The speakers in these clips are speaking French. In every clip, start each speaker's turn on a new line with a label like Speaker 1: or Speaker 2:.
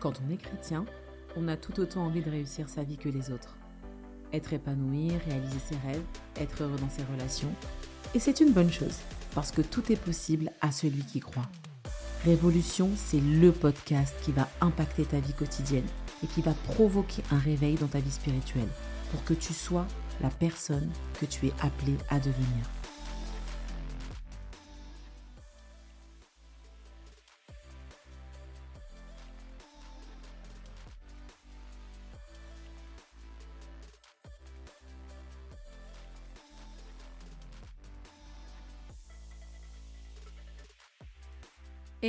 Speaker 1: Quand on est chrétien, on a tout autant envie de réussir sa vie que les autres. Être épanoui, réaliser ses rêves, être heureux dans ses relations. Et c'est une bonne chose, parce que tout est possible à celui qui croit. Révolution, c'est le podcast qui va impacter ta vie quotidienne et qui va provoquer un réveil dans ta vie spirituelle pour que tu sois la personne que tu es appelé à devenir.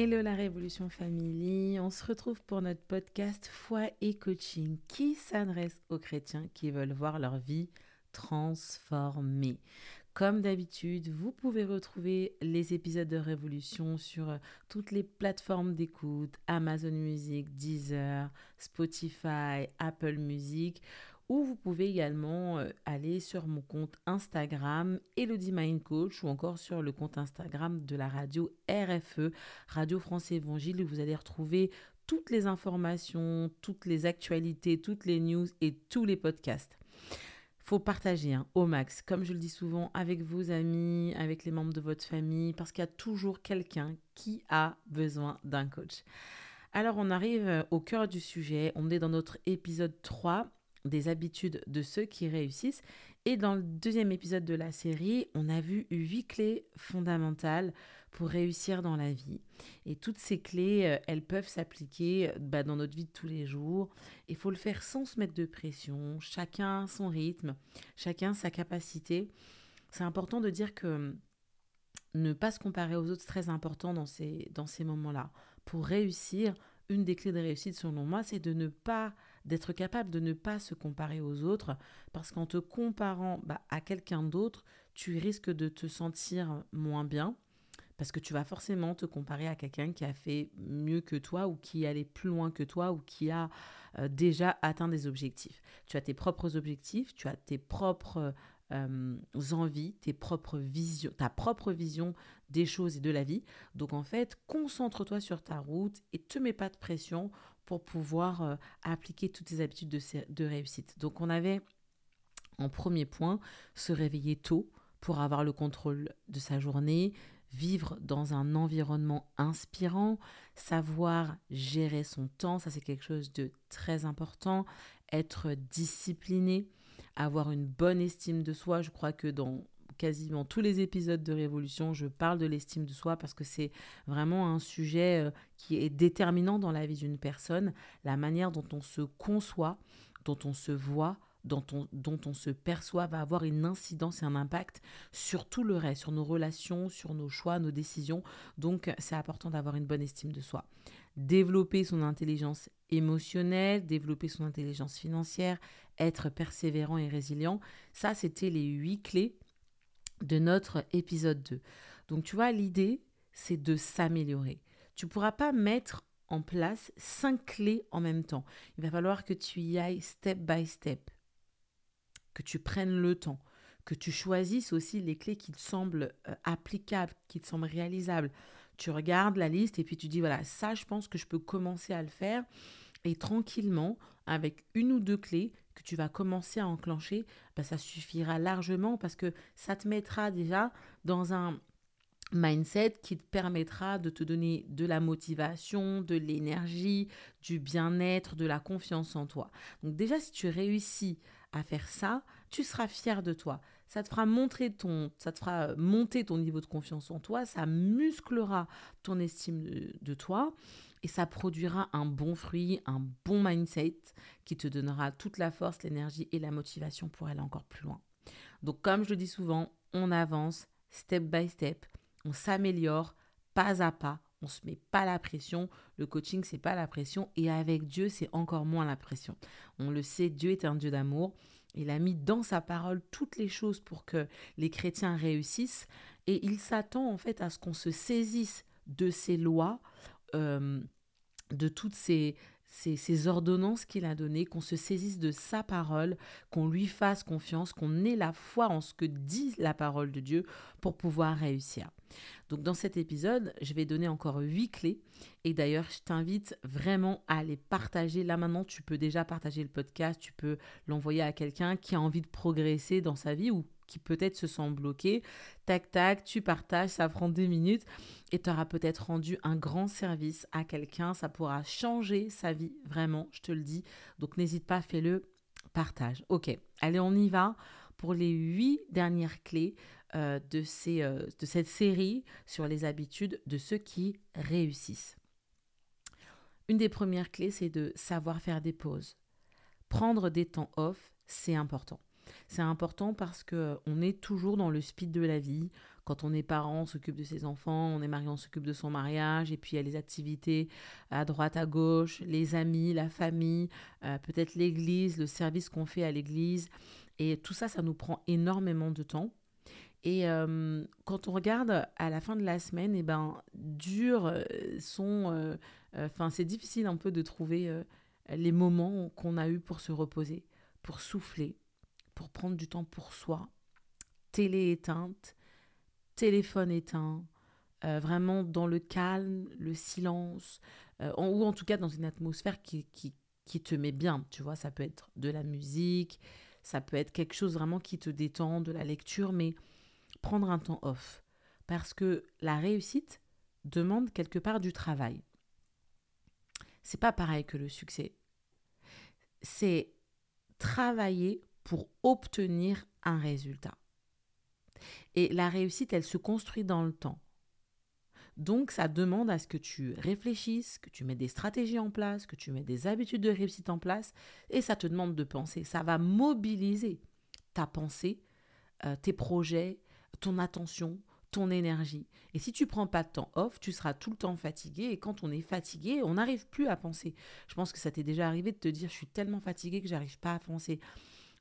Speaker 1: Hello la Révolution Family, on se retrouve pour notre podcast Foi et Coaching. Qui s'adresse aux chrétiens qui veulent voir leur vie transformée? Comme d'habitude, vous pouvez retrouver les épisodes de Révolution sur euh, toutes les plateformes d'écoute, Amazon Music, Deezer, Spotify, Apple Music ou vous pouvez également euh, aller sur mon compte Instagram Elodie Mind Coach ou encore sur le compte Instagram de la radio RFE, Radio France Évangile, où vous allez retrouver toutes les informations, toutes les actualités, toutes les news et tous les podcasts. Faut partager hein, au max, comme je le dis souvent, avec vos amis, avec les membres de votre famille, parce qu'il y a toujours quelqu'un qui a besoin d'un coach. Alors on arrive euh, au cœur du sujet, on est dans notre épisode 3 des habitudes de ceux qui réussissent. Et dans le deuxième épisode de la série, on a vu huit clés fondamentales pour réussir dans la vie. Et toutes ces clés, euh, elles peuvent s'appliquer bah, dans notre vie de tous les jours. Il faut le faire sans se mettre de pression, chacun son rythme, chacun sa capacité. C'est important de dire que ne pas se comparer aux autres, c'est très important dans ces, dans ces moments-là. Pour réussir, une des clés de réussite selon moi, c'est de ne pas d'être capable de ne pas se comparer aux autres, parce qu'en te comparant bah, à quelqu'un d'autre, tu risques de te sentir moins bien, parce que tu vas forcément te comparer à quelqu'un qui a fait mieux que toi ou qui allait plus loin que toi ou qui a euh, déjà atteint des objectifs. Tu as tes propres objectifs, tu as tes propres euh, envies, tes propres visions, ta propre vision des choses et de la vie. Donc en fait, concentre-toi sur ta route et te mets pas de pression pour pouvoir euh, appliquer toutes ces habitudes de, de réussite. Donc on avait en premier point se réveiller tôt pour avoir le contrôle de sa journée, vivre dans un environnement inspirant, savoir gérer son temps, ça c'est quelque chose de très important, être discipliné, avoir une bonne estime de soi. Je crois que dans quasiment tous les épisodes de Révolution, je parle de l'estime de soi parce que c'est vraiment un sujet euh, qui est déterminant dans la vie d'une personne, la manière dont on se conçoit, dont on se voit, dont on, dont on se perçoit va avoir une incidence et un impact sur tout le reste, sur nos relations, sur nos choix, nos décisions. Donc c'est important d'avoir une bonne estime de soi. Développer son intelligence émotionnelle, développer son intelligence financière, être persévérant et résilient, ça c'était les huit clés de notre épisode 2. Donc tu vois, l'idée, c'est de s'améliorer. Tu ne pourras pas mettre en place cinq clés en même temps. Il va falloir que tu y ailles step by step, que tu prennes le temps, que tu choisisses aussi les clés qui te semblent euh, applicables, qui te semblent réalisables. Tu regardes la liste et puis tu dis, voilà, ça, je pense que je peux commencer à le faire. Et tranquillement, avec une ou deux clés, que tu vas commencer à enclencher, ben, ça suffira largement parce que ça te mettra déjà dans un mindset qui te permettra de te donner de la motivation, de l'énergie, du bien-être, de la confiance en toi. Donc déjà, si tu réussis à faire ça, tu seras fier de toi. Ça te fera montrer ton, ça te fera monter ton niveau de confiance en toi, ça musclera ton estime de toi et ça produira un bon fruit, un bon mindset qui te donnera toute la force, l'énergie et la motivation pour aller encore plus loin. Donc comme je le dis souvent, on avance step by step, on s'améliore pas à pas, on se met pas la pression. Le coaching c'est pas la pression et avec Dieu c'est encore moins la pression. On le sait, Dieu est un Dieu d'amour. Il a mis dans sa parole toutes les choses pour que les chrétiens réussissent et il s'attend en fait à ce qu'on se saisisse de ces lois euh, de toutes ces, ces, ordonnances qu'il a données, qu'on se saisisse de sa parole, qu'on lui fasse confiance, qu'on ait la foi en ce que dit la parole de Dieu pour pouvoir réussir. Donc dans cet épisode, je vais donner encore huit clés. Et d'ailleurs, je t'invite vraiment à les partager. Là maintenant, tu peux déjà partager le podcast, tu peux l'envoyer à quelqu'un qui a envie de progresser dans sa vie ou qui peut-être se sent bloqué. Tac, tac, tu partages, ça prend deux minutes et tu auras peut-être rendu un grand service à quelqu'un. Ça pourra changer sa vie, vraiment, je te le dis. Donc n'hésite pas, fais-le, partage. Ok, allez, on y va pour les huit dernières clés euh, euh, de cette série sur les habitudes de ceux qui réussissent. Une des premières clés, c'est de savoir faire des pauses. Prendre des temps off, c'est important. C'est important parce que euh, on est toujours dans le speed de la vie. Quand on est parent, on s'occupe de ses enfants, on est marié, on s'occupe de son mariage, et puis il y a les activités à droite, à gauche, les amis, la famille, euh, peut-être l'église, le service qu'on fait à l'église. Et tout ça, ça nous prend énormément de temps. Et euh, quand on regarde à la fin de la semaine, et eh ben, dur sont. Enfin, c'est difficile un peu de trouver les moments qu'on a eu pour se reposer, pour souffler, pour prendre du temps pour soi. Télé éteinte, téléphone éteint, euh, vraiment dans le calme, le silence, euh, ou en tout cas dans une atmosphère qui, qui, qui te met bien. Tu vois, ça peut être de la musique, ça peut être quelque chose vraiment qui te détend, de la lecture, mais prendre un temps off. Parce que la réussite demande quelque part du travail. C'est pas pareil que le succès. C'est travailler pour obtenir un résultat. Et la réussite, elle se construit dans le temps. Donc, ça demande à ce que tu réfléchisses, que tu mets des stratégies en place, que tu mets des habitudes de réussite en place, et ça te demande de penser. Ça va mobiliser ta pensée, euh, tes projets, ton attention, ton énergie. Et si tu prends pas de temps off, tu seras tout le temps fatigué. Et quand on est fatigué, on n'arrive plus à penser. Je pense que ça t'est déjà arrivé de te dire, je suis tellement fatigué que j'arrive pas à penser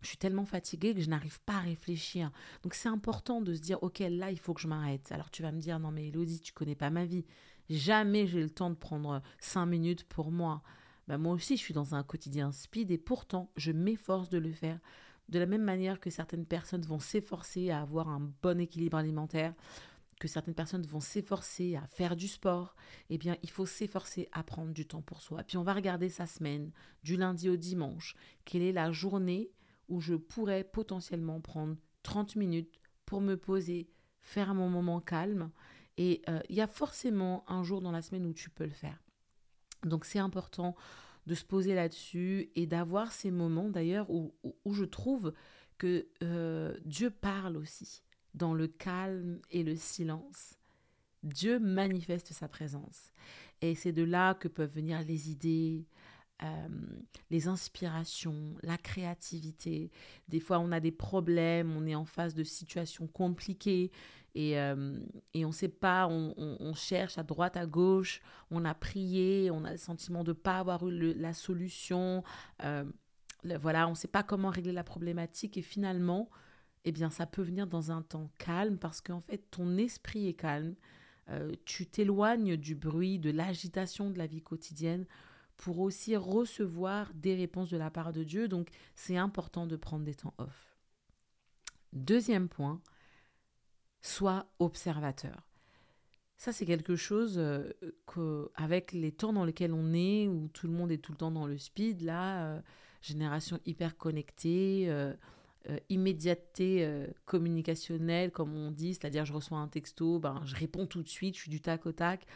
Speaker 1: je suis tellement fatiguée que je n'arrive pas à réfléchir. Donc c'est important de se dire, ok, là, il faut que je m'arrête. Alors tu vas me dire, non mais Elodie, tu connais pas ma vie. Jamais j'ai le temps de prendre cinq minutes pour moi. Ben, moi aussi, je suis dans un quotidien speed et pourtant, je m'efforce de le faire. De la même manière que certaines personnes vont s'efforcer à avoir un bon équilibre alimentaire, que certaines personnes vont s'efforcer à faire du sport, eh bien, il faut s'efforcer à prendre du temps pour soi. Puis on va regarder sa semaine, du lundi au dimanche. Quelle est la journée où je pourrais potentiellement prendre 30 minutes pour me poser, faire mon moment calme. Et euh, il y a forcément un jour dans la semaine où tu peux le faire. Donc c'est important de se poser là-dessus et d'avoir ces moments d'ailleurs où, où, je trouve que euh, Dieu parle aussi dans le calme et le silence. Dieu manifeste sa présence. Et c'est de là que peuvent venir les idées, euh, les inspirations, la créativité. Des fois, on a des problèmes, on est en face de situations compliquées et, euh, et on ne sait pas, on, cherche à droite, à gauche, on a prié, on a le sentiment de ne pas avoir eu la solution. Euh, voilà, on ne sait pas comment régler la problématique et finalement, eh bien, ça peut venir dans un temps calme parce qu'en fait, ton esprit est calme. tu t'éloignes du bruit, de l'agitation de la vie quotidienne pour aussi recevoir des réponses de la part de Dieu. Donc, c'est important de prendre des temps off. Deuxième point, sois observateur. Ça, c'est quelque chose euh, que, avec les temps dans lesquels on est, où tout le monde est tout le temps dans le speed, là, euh, génération hyper connectée, euh, immédiateté communicationnelle, comme on dit, c'est-à-dire je reçois un texto, ben, je réponds tout de suite, je suis du tac au tac.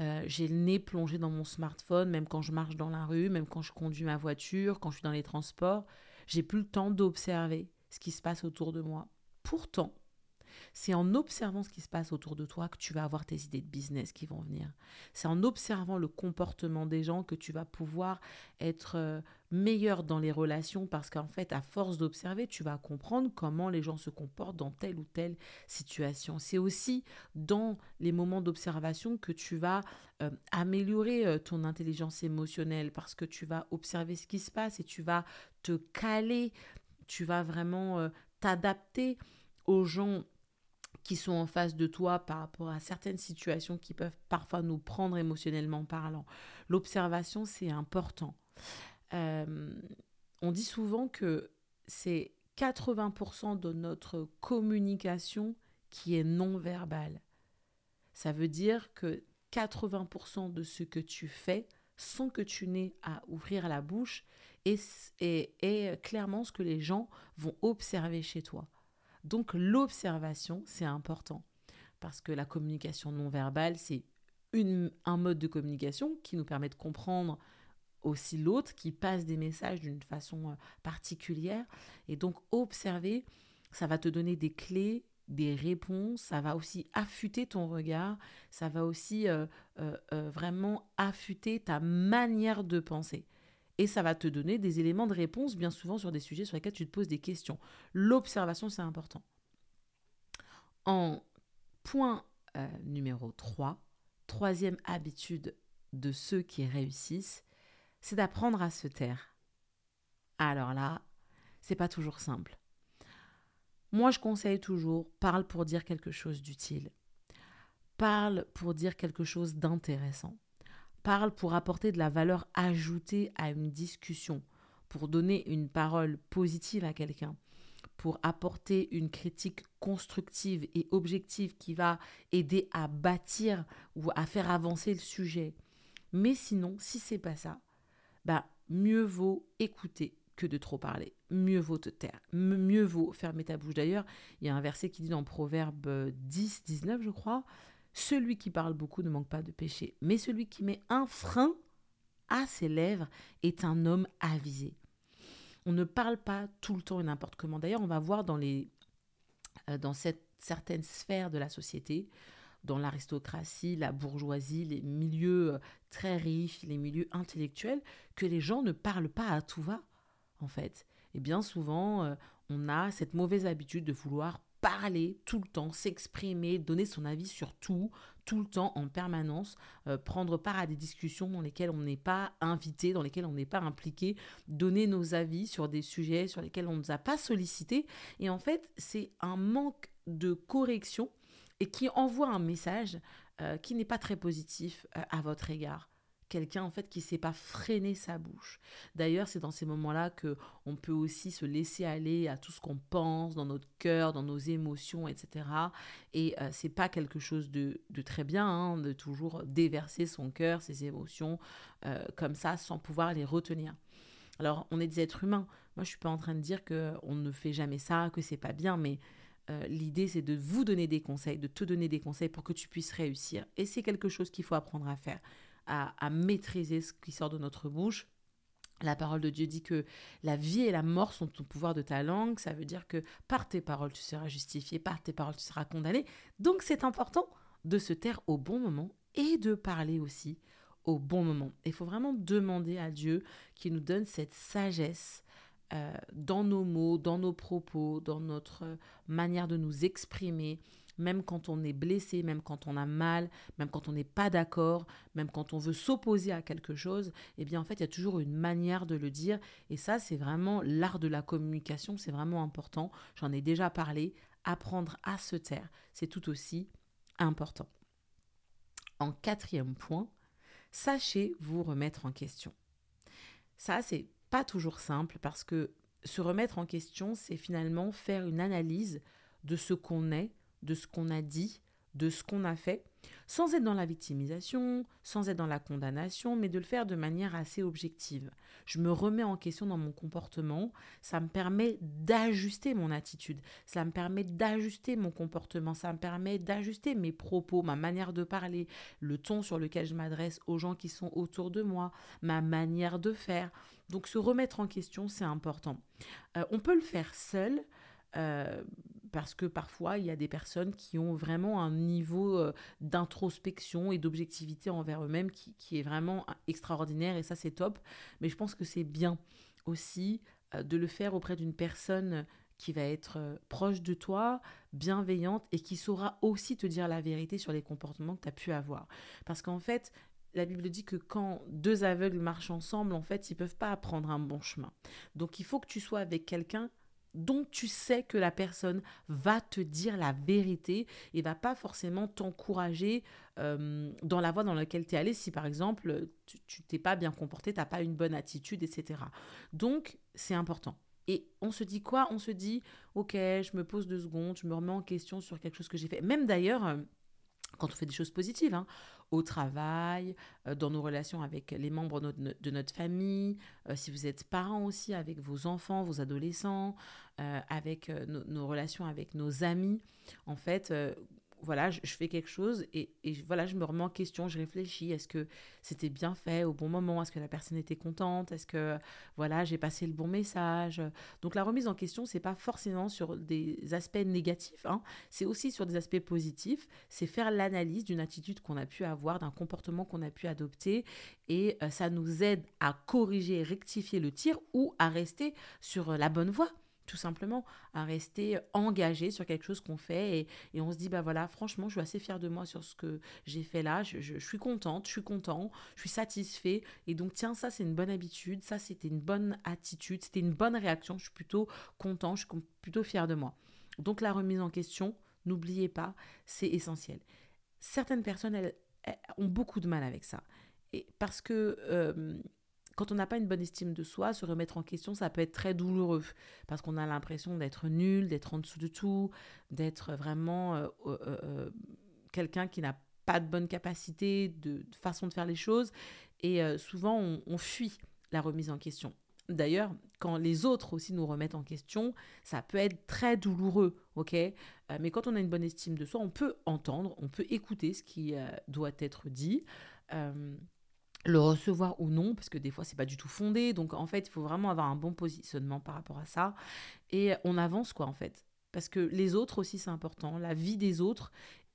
Speaker 1: Euh, j'ai le nez plongé dans mon smartphone, même quand je marche dans la rue, même quand je conduis ma voiture, quand je suis dans les transports. J'ai plus le temps d'observer ce qui se passe autour de moi. Pourtant, c'est en observant ce qui se passe autour de toi que tu vas avoir tes idées de business qui vont venir. C'est en observant le comportement des gens que tu vas pouvoir être euh, meilleur dans les relations parce qu'en fait, à force d'observer, tu vas comprendre comment les gens se comportent dans telle ou telle situation. C'est aussi dans les moments d'observation que tu vas euh, améliorer euh, ton intelligence émotionnelle parce que tu vas observer ce qui se passe et tu vas te caler, tu vas vraiment t'adapter aux gens qui sont en face de toi par rapport à certaines situations qui peuvent parfois nous prendre émotionnellement parlant. L'observation, c'est important. Euh, on dit souvent que c'est 80% de notre communication qui est non verbale. Ça veut dire que 80% de ce que tu fais sans que tu n'aies à ouvrir la bouche est, clairement ce que les gens vont observer chez toi. Donc l'observation, c'est important parce que la communication non verbale, c'est un mode de communication qui nous permet de comprendre aussi l'autre, qui passe des messages d'une façon euh, particulière. Et donc observer, ça va te donner des clés des réponses, ça va aussi affûter ton regard, ça va aussi euh, euh, vraiment affûter ta manière de penser. Et ça va te donner des éléments de réponse, bien souvent sur des sujets sur lesquels tu te poses des questions. L'observation, c'est important. En point numéro 3, troisième habitude de ceux qui réussissent, c'est d'apprendre à se taire. Alors là, c'est pas toujours simple. Moi, je conseille toujours, parle pour dire quelque chose d'utile. Parle pour dire quelque chose d'intéressant. Parle pour apporter de la valeur ajoutée à une discussion, pour donner une parole positive à quelqu'un, pour apporter une critique constructive et objective qui va aider à bâtir ou à faire avancer le sujet. Mais sinon, si c'est pas ça, bah mieux vaut écouter que de trop parler. Mieux vaut te taire. Mieux vaut fermer ta bouche. D'ailleurs, il y a un verset qui dit dans Proverbe 10, 19, je crois, Celui qui parle beaucoup ne manque pas de péché, mais celui qui met un frein à ses lèvres est un homme avisé. On ne parle pas tout le temps et n'importe comment. D'ailleurs, on va voir dans, les, euh, dans cette, certaines sphères de la société, dans l'aristocratie, la bourgeoisie, les milieux euh, très riches, les milieux intellectuels, que les gens ne parlent pas à tout va en fait. Et bien souvent, euh, on a cette mauvaise habitude de vouloir parler tout le temps, s'exprimer, donner son avis sur tout, tout le temps, en permanence, euh, prendre part à des discussions dans lesquelles on n'est pas invité, dans lesquelles on n'est pas impliqué, donner nos avis sur des sujets sur lesquels on ne nous a pas sollicité. Et en fait, c'est un manque de correction et qui envoie un message euh, qui n'est pas très positif à votre égard quelqu'un en fait qui sait pas freiner sa bouche. D'ailleurs, c'est dans ces moments-là que on peut aussi se laisser aller à tout ce qu'on pense dans notre cœur, dans nos émotions, etc. Et euh, c'est pas quelque chose de, très bien hein, de toujours déverser son cœur, ses émotions euh, comme ça sans pouvoir les retenir. Alors, on est des êtres humains. Moi, je suis pas en train de dire que on ne fait jamais ça, que c'est pas bien, mais euh, l'idée, c'est de vous donner des conseils, de te donner des conseils pour que tu puisses réussir. Et c'est quelque chose qu'il faut apprendre à faire à, maîtriser ce qui sort de notre bouche. La parole de Dieu dit que la vie et la mort sont au pouvoir de ta langue. Ça veut dire que par tes paroles, tu seras justifié, par tes paroles, tu seras condamné. Donc c'est important de se taire au bon moment et de parler aussi au bon moment. Il faut vraiment demander à Dieu qu'il nous donne cette sagesse euh, dans nos mots, dans nos propos, dans notre manière de nous exprimer, même quand on est blessé, même quand on a mal, même quand on n'est pas d'accord, même quand on veut s'opposer à quelque chose, eh bien en fait, il y a toujours une manière de le dire. Et ça, c'est vraiment l'art de la communication, c'est vraiment important. J'en ai déjà parlé. Apprendre à se taire, c'est tout aussi important. En quatrième point, sachez vous remettre en question. Ça, c'est pas toujours simple parce que se remettre en question, c'est finalement faire une analyse de ce qu'on est, de ce qu'on a dit, de ce qu'on a fait, sans être dans la victimisation, sans être dans la condamnation, mais de le faire de manière assez objective. Je me remets en question dans mon comportement, ça me permet d'ajuster mon attitude, ça me permet d'ajuster mon comportement, ça me permet d'ajuster mes propos, ma manière de parler, le ton sur lequel je m'adresse aux gens qui sont autour de moi, ma manière de faire. Donc se remettre en question, c'est important. Euh, on peut le faire seul, euh, parce que parfois, il y a des personnes qui ont vraiment un niveau euh, d'introspection et d'objectivité envers eux-mêmes qui, est vraiment extraordinaire et ça, c'est top. Mais je pense que c'est bien aussi euh, de le faire auprès d'une personne qui va être proche de toi, bienveillante et qui saura aussi te dire la vérité sur les comportements que tu as pu avoir. Parce qu'en fait, la Bible dit que quand deux aveugles marchent ensemble, en fait, ils peuvent pas apprendre un bon chemin. Donc il faut que tu sois avec quelqu'un Donc tu sais que la personne va te dire la vérité et va pas forcément t'encourager euh, dans la voie dans laquelle tu es allé si par exemple tu t'es pas bien comporté, tu n'as pas une bonne attitude, etc. Donc c'est important. Et on se dit quoi? On se dit, ok, je me pose deux secondes, je me remets en question sur quelque chose que j'ai fait. Même d'ailleurs, euh, quand on fait des choses positives, hein, au travail, euh, dans nos relations avec les membres de notre, famille, euh, si vous êtes parents aussi, avec vos enfants, vos adolescents, avec nos relations avec nos amis. En fait, voilà, je, fais quelque chose et, voilà, je me remets en question, je réfléchis. Est-ce que c'était bien fait au bon moment Est-ce que la personne était contente Est-ce que voilà, j'ai passé le bon message Donc la remise en question, c'est pas forcément sur des aspects négatifs, hein. c'est aussi sur des aspects positifs. C'est faire l'analyse d'une attitude qu'on a pu avoir, d'un comportement qu'on a pu adopter et euh, ça nous aide à corriger, rectifier le tir ou à rester sur la bonne voie tout simplement à rester engagé sur quelque chose qu'on fait et, on se dit bah voilà franchement je suis assez fière de moi sur ce que j'ai fait là. Je, suis contente je suis content je suis satisfait. Et donc tiens ça c'est une bonne habitude. Ça c'était une bonne attitude. C'était une bonne réaction. Je suis plutôt content je suis plutôt fière de moi. Donc la remise en question n'oubliez pas c'est essentiel. Certaines personnes elles, ont beaucoup de mal avec ça. Et parce que euh, quand on n'a pas une bonne estime de soi, se remettre en question, ça peut être très douloureux parce qu'on a l'impression d'être nul, d'être en dessous de tout, d'être vraiment euh, euh, euh, quelqu'un qui n'a pas de bonne capacité, de, façon de faire les choses. Et souvent, on, fuit la remise en question. D'ailleurs, quand les autres aussi nous remettent en question, ça peut être très douloureux, ok? Mais quand on a une bonne estime de soi, on peut entendre, on peut écouter ce qui doit être dit le recevoir ou non, parce que des fois, c'est pas du tout fondé. Donc, en fait, il faut vraiment avoir un bon positionnement par rapport à ça. Et on avance, quoi, en fait. Parce que les autres aussi, c'est important. La vie des autres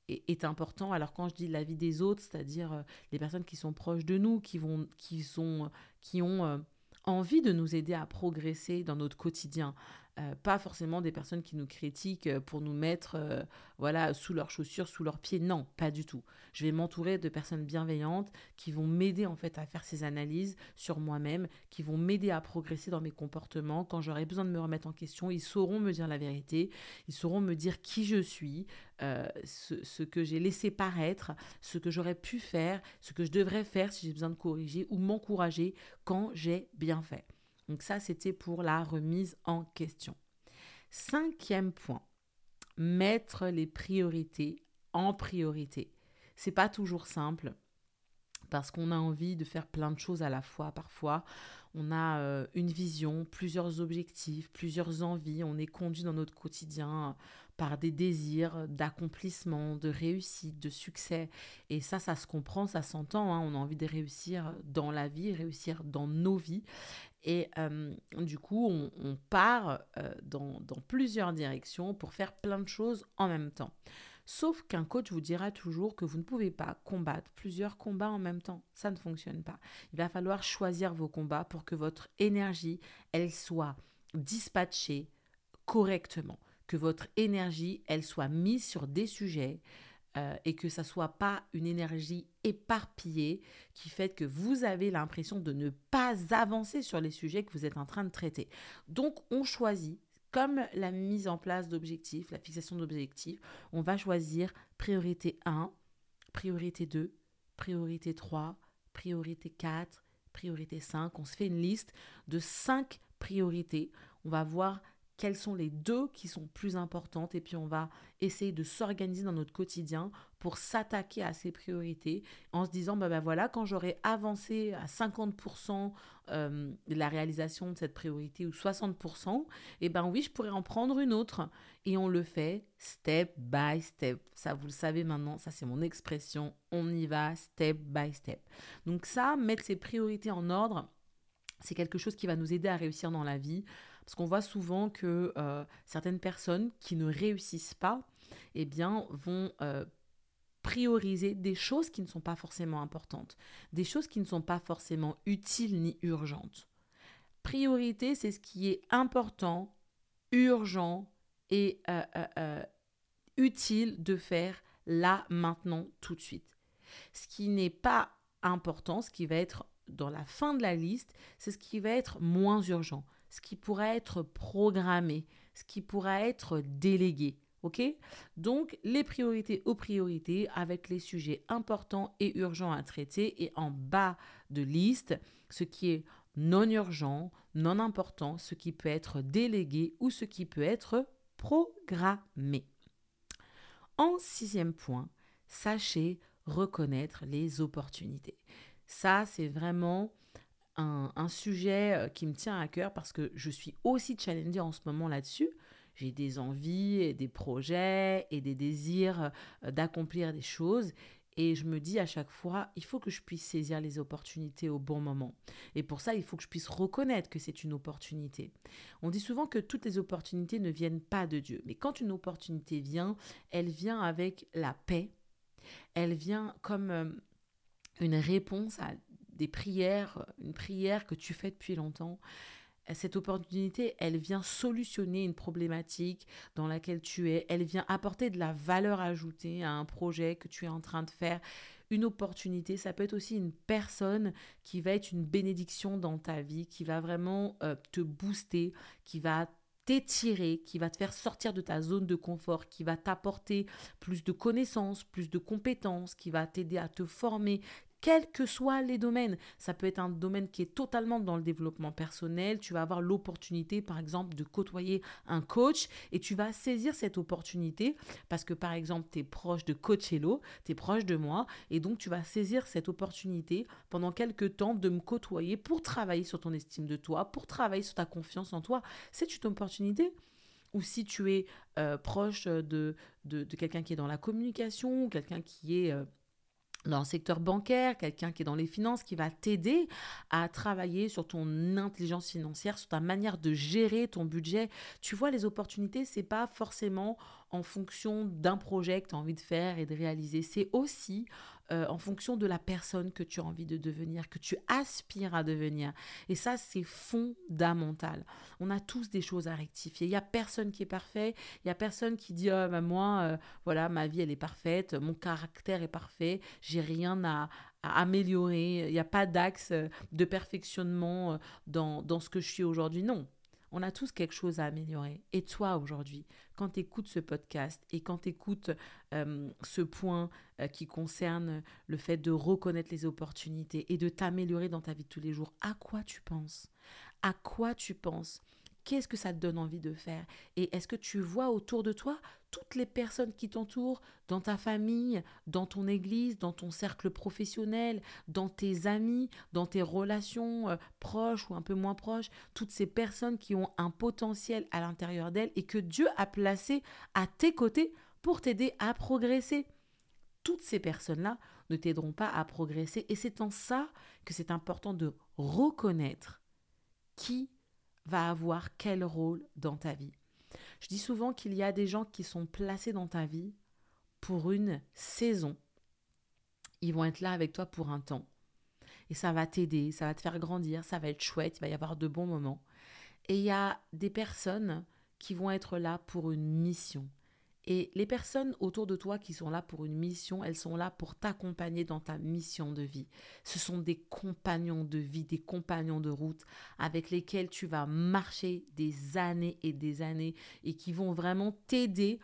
Speaker 1: est, important. Alors, quand je dis la vie des autres, c'est-à-dire euh, les personnes qui sont proches de nous, qui, vont, qui, sont, qui ont euh, envie de nous aider à progresser dans notre quotidien. Euh, pas forcément des personnes qui nous critiquent euh, pour nous mettre euh, voilà sous leurs chaussures, sous leurs pieds. Non, pas du tout. Je vais m'entourer de personnes bienveillantes qui vont m'aider en fait à faire ces analyses sur moi-même, qui vont m'aider à progresser dans mes comportements. Quand j'aurai besoin de me remettre en question, ils sauront me dire la vérité, ils sauront me dire qui je suis, ce, ce, que j'ai laissé paraître, ce que j'aurais pu faire, ce que je devrais faire si j'ai besoin de corriger ou m'encourager quand j'ai bien fait. Donc ça, c'était pour la remise en question. Cinquième point, mettre les priorités en priorité. C'est pas toujours simple parce qu'on a envie de faire plein de choses à la fois parfois. On a euh, une vision, plusieurs objectifs, plusieurs envies. On est conduit dans notre quotidien par des désirs d'accomplissement, de réussite, de succès. Et ça, ça se comprend, ça s'entend. Hein. On a envie de réussir dans la vie, réussir dans nos vies. Et euh, du coup, on, part euh, dans, plusieurs directions pour faire plein de choses en même temps. Sauf qu'un coach vous dira toujours que vous ne pouvez pas combattre plusieurs combats en même temps. Ça ne fonctionne pas. Il va falloir choisir vos combats pour que votre énergie, elle soit dispatchée correctement. Votre énergie, elle soit mise sur des sujets euh, et que ça soit pas une énergie éparpillée qui fait que vous avez l'impression de ne pas avancer sur les sujets que vous êtes en train de traiter. Donc on choisit comme la mise en place d'objectifs, la fixation d'objectifs, on va choisir priorité 1, priorité 2, priorité 3, priorité 4, priorité 5. On se fait une liste de 5 priorités. On va voir quelles sont les deux qui sont plus importantes. Et puis on va essayer de s'organiser dans notre quotidien pour s'attaquer à ces priorités en se disant bah, bah voilà quand j'aurai avancé à 50% euh, de la réalisation de cette priorité ou 60% et eh ben oui je pourrais en prendre une autre. Et on le fait step by step. Ça vous le savez maintenant ça c'est mon expression. On y va step by step. Donc ça mettre ses priorités en ordre c'est quelque chose qui va nous aider à réussir dans la vie parce qu'on voit souvent que euh, certaines personnes qui ne réussissent pas, eh bien, vont euh, prioriser des choses qui ne sont pas forcément importantes, des choses qui ne sont pas forcément utiles ni urgentes. Priorité, c'est ce qui est important, urgent et euh, utile de faire là, maintenant, tout de suite. Ce qui n'est pas important, ce qui va être dans la fin de la liste, c'est ce qui va être moins urgent ce qui pourrait être programmé, ce qui pourra être délégué. OK? Donc, les priorités aux priorités avec les sujets importants et urgents à traiter et en bas de liste, ce qui est non urgent, non important, ce qui peut être délégué ou ce qui peut être programmé. En sixième point, sachez reconnaître les opportunités. Ça, c'est vraiment un, sujet euh, qui me tient à cœur parce que je suis aussi challengée en ce moment là-dessus. J'ai des envies et des projets et des désirs euh, d'accomplir des choses. Et je me dis à chaque fois, il faut que je puisse saisir les opportunités au bon moment. Et pour ça, il faut que je puisse reconnaître que c'est une opportunité. On dit souvent que toutes les opportunités ne viennent pas de Dieu. Mais quand une opportunité vient, elle vient avec la paix. Elle vient comme euh, une réponse à des prières, une prière que tu fais depuis longtemps. Cette opportunité, elle vient solutionner une problématique dans laquelle tu es. Elle vient apporter de la valeur ajoutée à un projet que tu es en train de faire. Une opportunité, ça peut être aussi une personne qui va être une bénédiction dans ta vie, qui va vraiment euh, te booster, qui va t'étirer, qui va te faire sortir de ta zone de confort, qui va t'apporter plus de connaissances, plus de compétences, qui va t'aider à te former, quels que soient les domaines. Ça peut être un domaine qui est totalement dans le développement personnel. Tu vas avoir l'opportunité, par exemple, de côtoyer un coach et tu vas saisir cette opportunité parce que, par exemple, tu es proche de Coachello, tu es proche de moi et donc tu vas saisir cette opportunité pendant quelques temps de me côtoyer pour travailler sur ton estime de toi, pour travailler sur ta confiance en toi. C'est une opportunité ou si tu es euh, proche de, de, quelqu'un qui est dans la communication, quelqu'un qui est... Euh, dans le secteur bancaire, quelqu'un qui est dans les finances, qui va t'aider à travailler sur ton intelligence financière, sur ta manière de gérer ton budget. Tu vois, les opportunités, c'est pas forcément en fonction d'un projet que tu as envie de faire et de réaliser. C'est aussi euh, en fonction de la personne que tu as envie de devenir, que tu aspires à devenir. Et ça, c'est fondamental. On a tous des choses à rectifier. Il n'y a personne qui est parfait. Il n'y a personne qui dit oh, bah, moi, euh, voilà, ma vie, elle est parfaite. Mon caractère est parfait. J'ai rien à, améliorer. Il n'y a pas d'axe de perfectionnement dans, dans ce que je suis aujourd'hui. Non. On a tous quelque chose à améliorer. Et toi, aujourd'hui, quand tu écoutes ce podcast et quand tu écoutes euh, ce point euh, qui concerne le fait de reconnaître les opportunités et de t'améliorer dans ta vie de tous les jours, à quoi tu penses? À quoi tu penses? Qu'est-ce que ça te donne envie de faire? Et est-ce que tu vois autour de toi toutes les personnes qui t'entourent, dans ta famille, dans ton église, dans ton cercle professionnel, dans tes amis, dans tes relations euh, proches ou un peu moins proches, toutes ces personnes qui ont un potentiel à l'intérieur d'elles et que Dieu a placé à tes côtés pour t'aider à progresser? Toutes ces personnes-là ne t'aideront pas à progresser et c'est en ça que c'est important de reconnaître qui va avoir quel rôle dans ta vie. Je dis souvent qu'il y a des gens qui sont placés dans ta vie pour une saison. Ils vont être là avec toi pour un temps. Et ça va t'aider, ça va te faire grandir, ça va être chouette, il va y avoir de bons moments. Et il y a des personnes qui vont être là pour une mission. Et les personnes autour de toi qui sont là pour une mission, elles sont là pour t'accompagner dans ta mission de vie. Ce sont des compagnons de vie, des compagnons de route avec lesquels tu vas marcher des années et des années et qui vont vraiment t'aider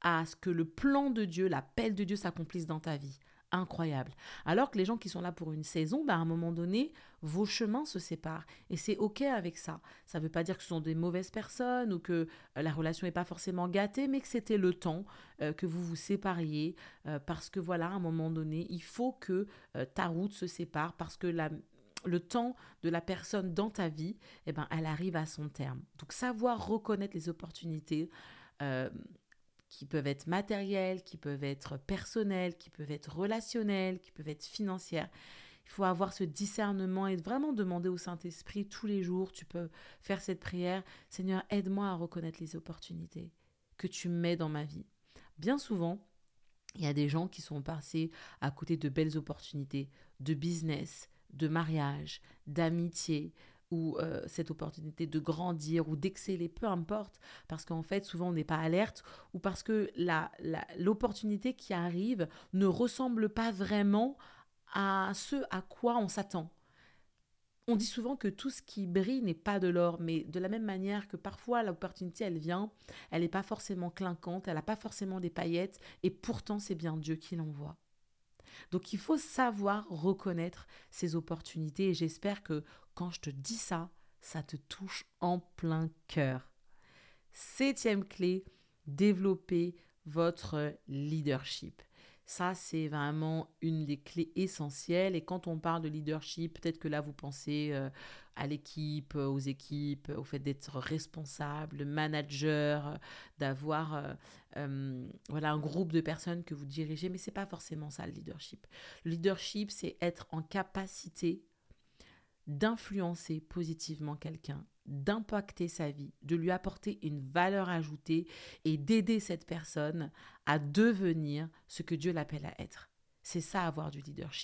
Speaker 1: à ce que le plan de Dieu, l'appel de Dieu s'accomplisse dans ta vie incroyable. Alors que les gens qui sont là pour une saison, bah, à un moment donné, vos chemins se séparent. Et c'est OK avec ça. Ça ne veut pas dire que ce sont des mauvaises personnes ou que euh, la relation n'est pas forcément gâtée, mais que c'était le temps euh, que vous vous sépariez. Euh, parce que voilà, à un moment donné, il faut que ta route se sépare parce que le temps de la personne dans ta vie, eh ben, elle arrive à son terme. Donc savoir reconnaître les opportunités qui peuvent être matérielles, qui peuvent être personnelles, qui peuvent être relationnelles, qui peuvent être financières. Il faut avoir ce discernement et vraiment demander au Saint-Esprit tous les jours, tu peux faire cette prière, Seigneur, aide-moi à reconnaître les opportunités que tu mets dans ma vie. Bien souvent, il y a des gens qui sont passés à côté de belles opportunités de business, de mariage, d'amitié, ou euh, cette opportunité de grandir ou d'exceller, peu importe, parce qu'en fait, souvent, on n'est pas alerte ou parce que l'opportunité qui arrive ne ressemble pas vraiment à ce à quoi on s'attend. On dit souvent que tout ce qui brille n'est pas de l'or, mais de la même manière que parfois l'opportunité, elle vient, elle n'est pas forcément clinquante, elle n'a pas forcément des paillettes, et pourtant c'est bien Dieu qui l'envoie. Donc il faut savoir reconnaître ces opportunités, et j'espère que quand je te dis ça, ça te touche en plein cœur. Septième clé, développer votre leadership. Ça, c'est vraiment une des clés essentielles. Et quand on parle de leadership, peut-être que là, vous pensez euh, à l'équipe, aux équipes, au fait d'être responsable, manager, d'avoir euh, voilà, un groupe de personnes que vous dirigez. Mais ce n'est pas forcément ça, le leadership. Le leadership, c'est être en capacité d'influencer positivement quelqu'un, d'impacter sa vie, de lui apporter une valeur ajoutée et d'aider cette personne à devenir ce que Dieu l'appelle à être. C'est ça avoir du leadership.